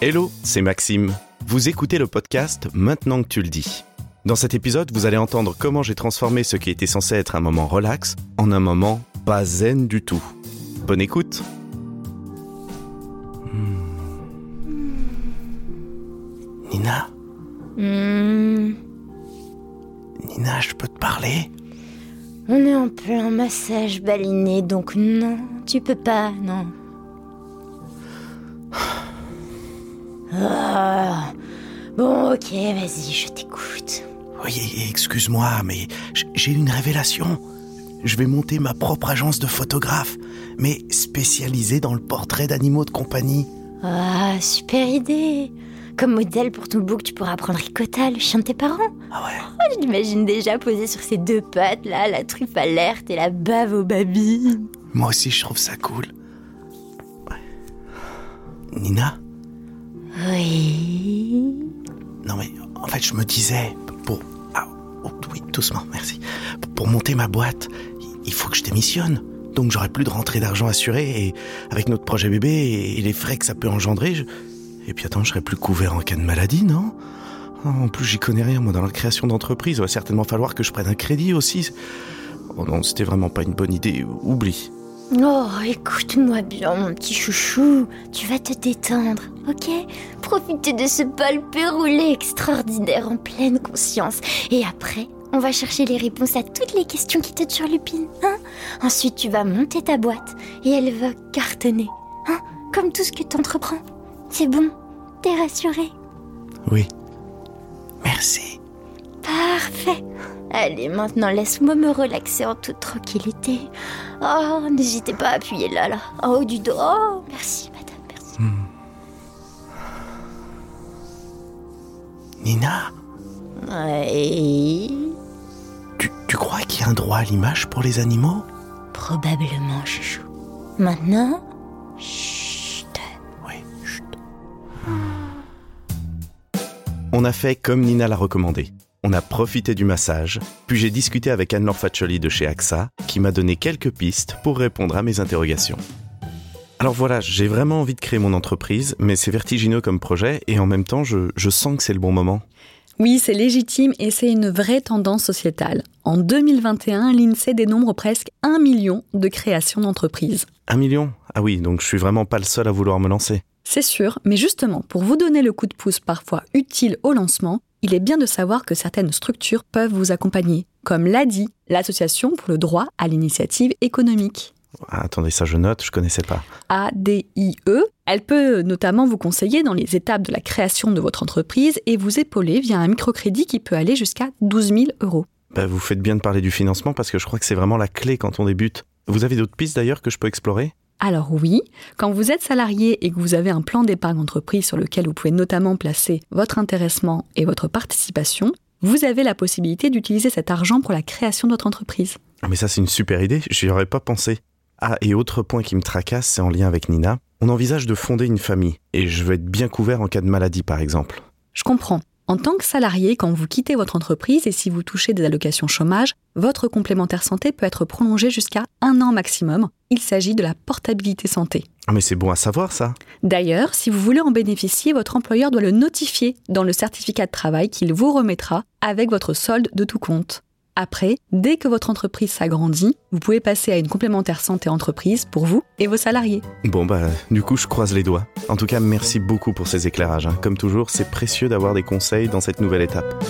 Hello, c'est Maxime. Vous écoutez le podcast Maintenant que tu le dis. Dans cet épisode, vous allez entendre comment j'ai transformé ce qui était censé être un moment relax en un moment pas zen du tout. Bonne écoute. Hmm. Nina Hmm, Nina, je peux te parler? On est en plein massage baliné, donc non, tu peux pas, non. Ah, bon, ok, vas-y, je t'écoute. Oui, excuse-moi, mais j'ai une révélation. Je vais monter ma propre agence de photographe, mais spécialisée dans le portrait d'animaux de compagnie. Ah, super idée. Comme modèle pour ton book, tu pourras prendre Ricotta, le chien de tes parents. Ah ouais Oh, je l'imagine déjà posé sur ses deux pattes, là, la truffe alerte et la bave aux babines. Moi aussi, je trouve ça cool. Nina? Oui. Non mais, en fait, je me disais, pour... Ah, oh, oui, doucement, merci. Pour, monter ma boîte, il faut que je démissionne. Donc j'aurai plus de rentrée d'argent assurée et avec notre projet bébé et les frais que ça peut engendrer, je... Et puis attends, je serai plus couvert en cas de maladie, non? Oh, En plus, j'y connais rien, moi, dans la création d'entreprise. Il va certainement falloir que je prenne un crédit aussi. Oh non, c'était vraiment pas une bonne idée. Oublie. Oh, écoute-moi bien, mon petit chouchou. Tu vas te détendre, ok? Profiter de ce bal péroulé extraordinaire en pleine conscience. Et après, on va chercher les réponses à toutes les questions qui te turlupinent, hein? Ensuite, tu vas monter ta boîte et elle va cartonner, hein? Comme tout ce que t'entreprends. C'est bon, t'es rassuré? Oui. Merci. Parfait. Allez, maintenant laisse-moi me relaxer en toute tranquillité. Oh, n'hésitez pas à appuyer là, là, en haut du dos. Oh, merci, madame, merci. Nina, Ouais. tu, tu crois qu'il y a un droit à l'image pour les animaux? Probablement, chouchou. Maintenant, chut. Oui, chut. On a fait comme Nina l'a recommandé. On a profité du massage, puis j'ai discuté avec Anne-Laure Faccioli de chez AXA, qui m'a donné quelques pistes pour répondre à mes interrogations. Alors voilà, j'ai vraiment envie de créer mon entreprise, mais c'est vertigineux comme projet, et en même temps, je, je sens que c'est le bon moment. Oui, c'est légitime et c'est une vraie tendance sociétale. En 2021, l'INSEE dénombre presque un million de créations d'entreprises. Un million? Ah oui, donc je suis vraiment pas le seul à vouloir me lancer. C'est sûr, mais justement, pour vous donner le coup de pouce parfois utile au lancement, il est bien de savoir que certaines structures peuvent vous accompagner, comme l'ADI, l'Association pour le droit à l'initiative économique. Ah, attendez, ça je note, je connaissais pas. ADIE. Elle peut notamment vous conseiller dans les étapes de la création de votre entreprise et vous épauler via un microcrédit qui peut aller jusqu'à 12 000 euros. Bah, vous faites bien de parler du financement parce que je crois que c'est vraiment la clé quand on débute. Vous avez d'autres pistes d'ailleurs que je peux explorer? Alors oui, quand vous êtes salarié et que vous avez un plan d'épargne entreprise sur lequel vous pouvez notamment placer votre intéressement et votre participation, vous avez la possibilité d'utiliser cet argent pour la création de votre entreprise. Ah, Mais ça, c'est une super idée, j'y aurais pas pensé. Ah, et autre point qui me tracasse, c'est en lien avec Nina. On envisage de fonder une famille, et je veux être bien couvert en cas de maladie, par exemple. Je comprends. En tant que salarié, quand vous quittez votre entreprise et si vous touchez des allocations chômage, votre complémentaire santé peut être prolongé jusqu'à un an maximum. Il s'agit de la portabilité santé. Ah, mais c'est bon à savoir, ça. D'ailleurs, si vous voulez en bénéficier, votre employeur doit le notifier dans le certificat de travail qu'il vous remettra avec votre solde de tout compte. Après, dès que votre entreprise s'agrandit, vous pouvez passer à une complémentaire santé entreprise pour vous et vos salariés. Bon, bah, du coup, je croise les doigts. En tout cas, merci beaucoup pour ces éclairages. hein. Comme toujours, c'est précieux d'avoir des conseils dans cette nouvelle étape.